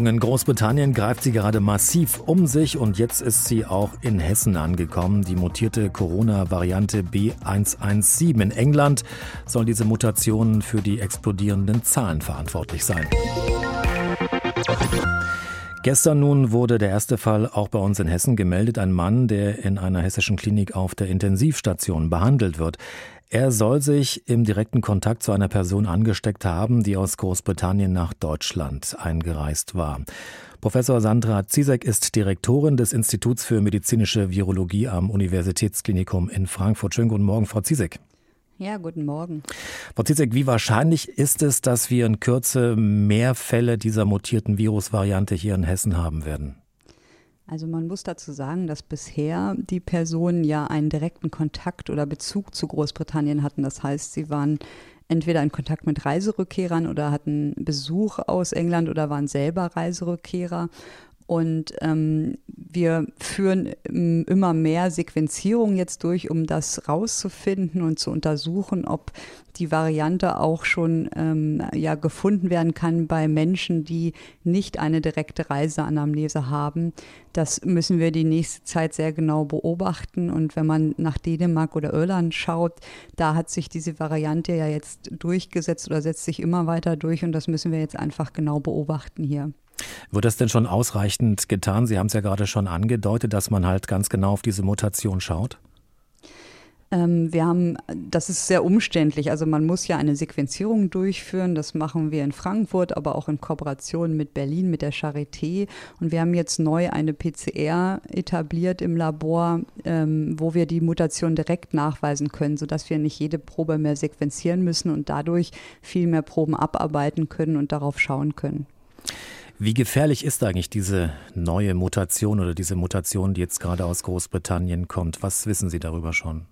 In Großbritannien greift sie gerade massiv um sich und jetzt ist sie auch in Hessen angekommen. Die mutierte Corona-Variante B117 in England soll diese Mutation für die explodierenden Zahlen verantwortlich sein. Gestern nun wurde der erste Fall auch bei uns in Hessen gemeldet. Ein Mann, der in einer hessischen Klinik auf der Intensivstation behandelt wird. Er soll sich im direkten Kontakt zu einer Person angesteckt haben, die aus Großbritannien nach Deutschland eingereist war. Professor Sandra Zizek ist Direktorin des Instituts für medizinische Virologie am Universitätsklinikum in Frankfurt. Schönen guten Morgen, Frau Zizek. Ja, guten Morgen. Frau Zizek, wie wahrscheinlich ist es, dass wir in Kürze mehr Fälle dieser mutierten Virusvariante hier in Hessen haben werden? Also man muss dazu sagen, dass bisher die Personen ja einen direkten Kontakt oder Bezug zu Großbritannien hatten. Das heißt, sie waren entweder in Kontakt mit Reiserückkehrern oder hatten Besuch aus England oder waren selber Reiserückkehrer. Und ähm, wir führen ähm, immer mehr Sequenzierung jetzt durch, um das rauszufinden und zu untersuchen, ob die Variante auch schon ähm, ja, gefunden werden kann bei Menschen, die nicht eine direkte Reiseanamnese haben. Das müssen wir die nächste Zeit sehr genau beobachten. Und wenn man nach Dänemark oder Irland schaut, da hat sich diese Variante ja jetzt durchgesetzt oder setzt sich immer weiter durch. Und das müssen wir jetzt einfach genau beobachten hier. Wird das denn schon ausreichend getan? Sie haben es ja gerade schon angedeutet, dass man halt ganz genau auf diese Mutation schaut. Ähm, wir haben, das ist sehr umständlich. Also man muss ja eine Sequenzierung durchführen. Das machen wir in Frankfurt, aber auch in Kooperation mit Berlin, mit der Charité. Und wir haben jetzt neu eine PCR etabliert im Labor, ähm, wo wir die Mutation direkt nachweisen können, sodass wir nicht jede Probe mehr sequenzieren müssen und dadurch viel mehr Proben abarbeiten können und darauf schauen können. Wie gefährlich ist eigentlich diese neue Mutation oder diese Mutation, die jetzt gerade aus Großbritannien kommt? Was wissen Sie darüber schon?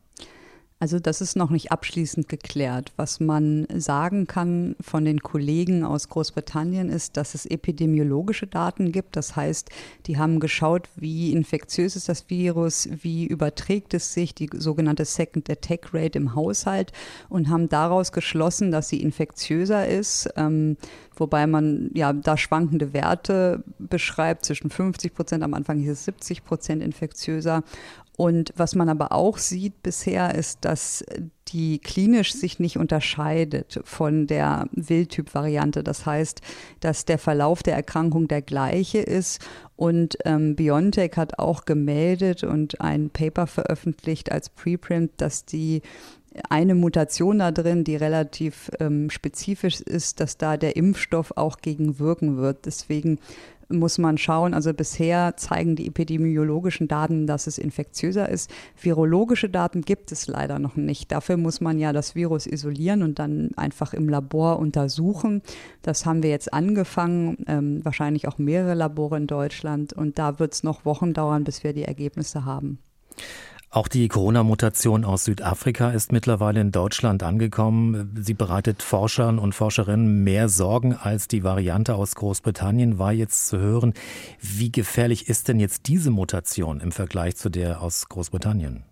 Also das ist noch nicht abschließend geklärt. Was man sagen kann von den Kollegen aus Großbritannien ist, dass es epidemiologische Daten gibt. Das heißt, die haben geschaut, wie infektiös ist das Virus, wie überträgt es sich, die sogenannte Second Attack Rate im Haushalt und haben daraus geschlossen, dass sie infektiöser ist. Ähm, wobei man ja da schwankende Werte beschreibt, zwischen 50 Prozent, am Anfang hieß es 70 Prozent infektiöser und was man aber auch sieht bisher ist, dass die klinisch sich nicht unterscheidet von der Wildtyp-Variante. Das heißt, dass der Verlauf der Erkrankung der gleiche ist. Und ähm, BioNTech hat auch gemeldet und ein Paper veröffentlicht als Preprint, dass die eine Mutation da drin, die relativ ähm, spezifisch ist, dass da der Impfstoff auch gegen wirken wird. Deswegen muss man schauen. Also bisher zeigen die epidemiologischen Daten, dass es infektiöser ist. Virologische Daten gibt es leider noch nicht. Dafür muss man ja das Virus isolieren und dann einfach im Labor untersuchen. Das haben wir jetzt angefangen, ähm, wahrscheinlich auch mehrere Labore in Deutschland. Und da wird es noch Wochen dauern, bis wir die Ergebnisse haben. Auch die Corona-Mutation aus Südafrika ist mittlerweile in Deutschland angekommen. Sie bereitet Forschern und Forscherinnen mehr Sorgen als die Variante aus Großbritannien. War jetzt zu hören, wie gefährlich ist denn jetzt diese Mutation im Vergleich zu der aus Großbritannien?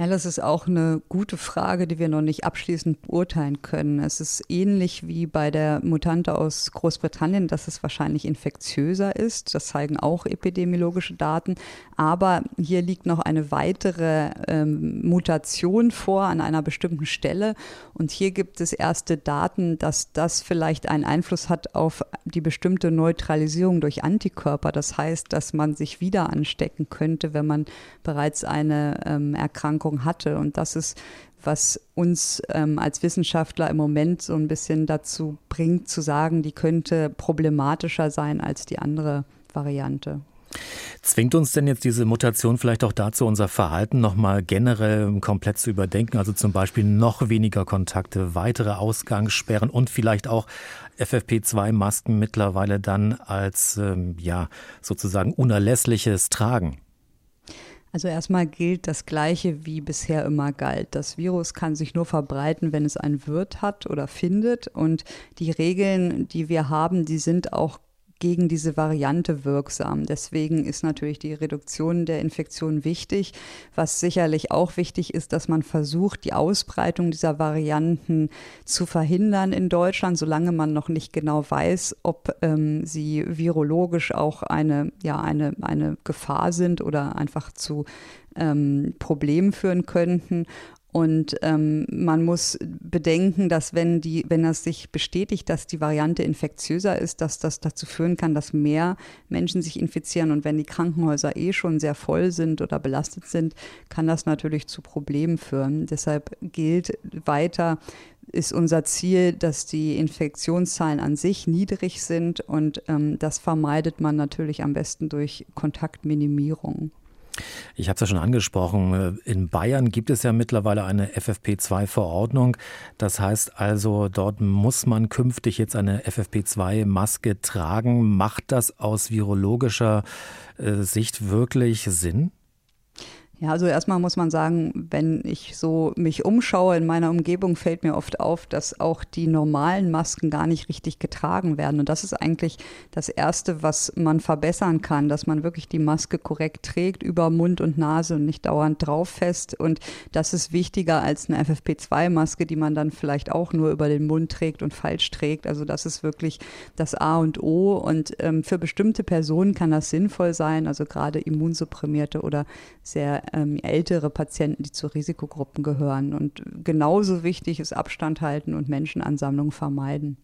Ja, das ist auch eine gute Frage, die wir noch nicht abschließend beurteilen können. Es ist ähnlich wie bei der Mutante aus Großbritannien, dass es wahrscheinlich infektiöser ist. Das zeigen auch epidemiologische Daten. Aber hier liegt noch eine weitere ähm, Mutation vor an einer bestimmten Stelle. Und hier gibt es erste Daten, dass das vielleicht einen Einfluss hat auf die bestimmte Neutralisierung durch Antikörper. Das heißt, dass man sich wieder anstecken könnte, wenn man bereits eine ähm, Erkrankung Erkrankung hatte. Und das ist, was uns ähm, als Wissenschaftler im Moment so ein bisschen dazu bringt, zu sagen, die könnte problematischer sein als die andere Variante. Zwingt uns denn jetzt diese Mutation vielleicht auch dazu, unser Verhalten nochmal generell komplett zu überdenken? Also zum Beispiel noch weniger Kontakte, weitere Ausgangssperren und vielleicht auch FFP2-Masken mittlerweile dann als ähm, ja sozusagen unerlässliches Tragen? Also erstmal gilt das Gleiche, wie bisher immer galt. Das Virus kann sich nur verbreiten, wenn es einen Wirt hat oder findet. Und die Regeln, die wir haben, die sind auch gegen diese Variante wirksam. Deswegen ist natürlich die Reduktion der Infektion wichtig. Was sicherlich auch wichtig ist, dass man versucht, die Ausbreitung dieser Varianten zu verhindern in Deutschland, solange man noch nicht genau weiß, ob ähm, sie virologisch auch eine, ja, eine, eine Gefahr sind oder einfach zu ähm, Problemen führen könnten. Und ähm, man muss bedenken, dass wenn die, wenn es sich bestätigt, dass die Variante infektiöser ist, dass das dazu führen kann, dass mehr Menschen sich infizieren. Und wenn die Krankenhäuser eh schon sehr voll sind oder belastet sind, kann das natürlich zu Problemen führen. Deshalb gilt weiter, ist unser Ziel, dass die Infektionszahlen an sich niedrig sind und ähm, das vermeidet man natürlich am besten durch Kontaktminimierung. Ich habe es ja schon angesprochen, in Bayern gibt es ja mittlerweile eine FFP2-Verordnung. Das heißt also, dort muss man künftig jetzt eine FFP2-Maske tragen. Macht das aus virologischer äh, Sicht wirklich Sinn? Ja, also erstmal muss man sagen, wenn ich so mich umschaue in meiner Umgebung, fällt mir oft auf, dass auch die normalen Masken gar nicht richtig getragen werden. Und das ist eigentlich das Erste, was man verbessern kann, dass man wirklich die Maske korrekt trägt über Mund und Nase und nicht dauernd drauf fest. Und das ist wichtiger als eine FFP2-Maske, die man dann vielleicht auch nur über den Mund trägt und falsch trägt. Also das ist wirklich das A und O. Und ähm, für bestimmte Personen kann das sinnvoll sein, also gerade Immunsupprimierte oder sehr ähm, ältere Patienten, die zu Risikogruppen gehören. Und genauso wichtig ist Abstand halten und Menschenansammlungen vermeiden.